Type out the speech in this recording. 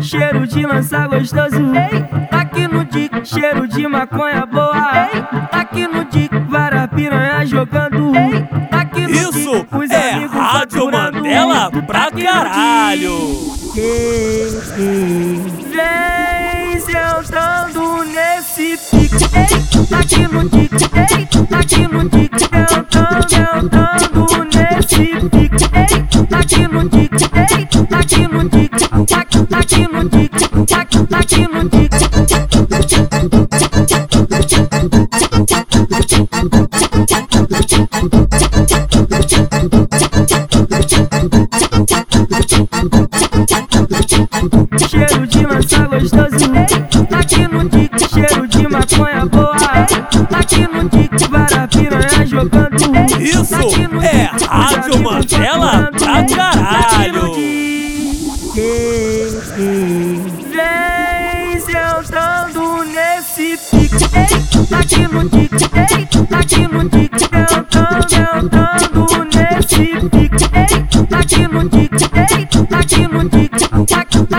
cheiro de lança gostoso. Aqui no dick, cheiro de maconha boa. Aqui no dick, várias piranha jogando. Aqui no Isso dick, os é amigos Rádio. Mandela pra caralho. Vem sentando nesse pique. Aqui no tá aqui no dick. Sentando, sentando nesse pique. Aqui no dick. Aqui no dick. Cheiro de maçã gostoso. Aqui no dick. Cheiro de maconha boa. Aqui no dick. Várias piranha jogando. Ei, Isso é Rádio Mandela pra caralho. Nesse pique. Ei, tá aqui no dick. Ei, tá aqui no dick. Sentando, sentando nesse pique. Ei, tá aqui no dick. Ei, tá aqui no dick. Tá, tá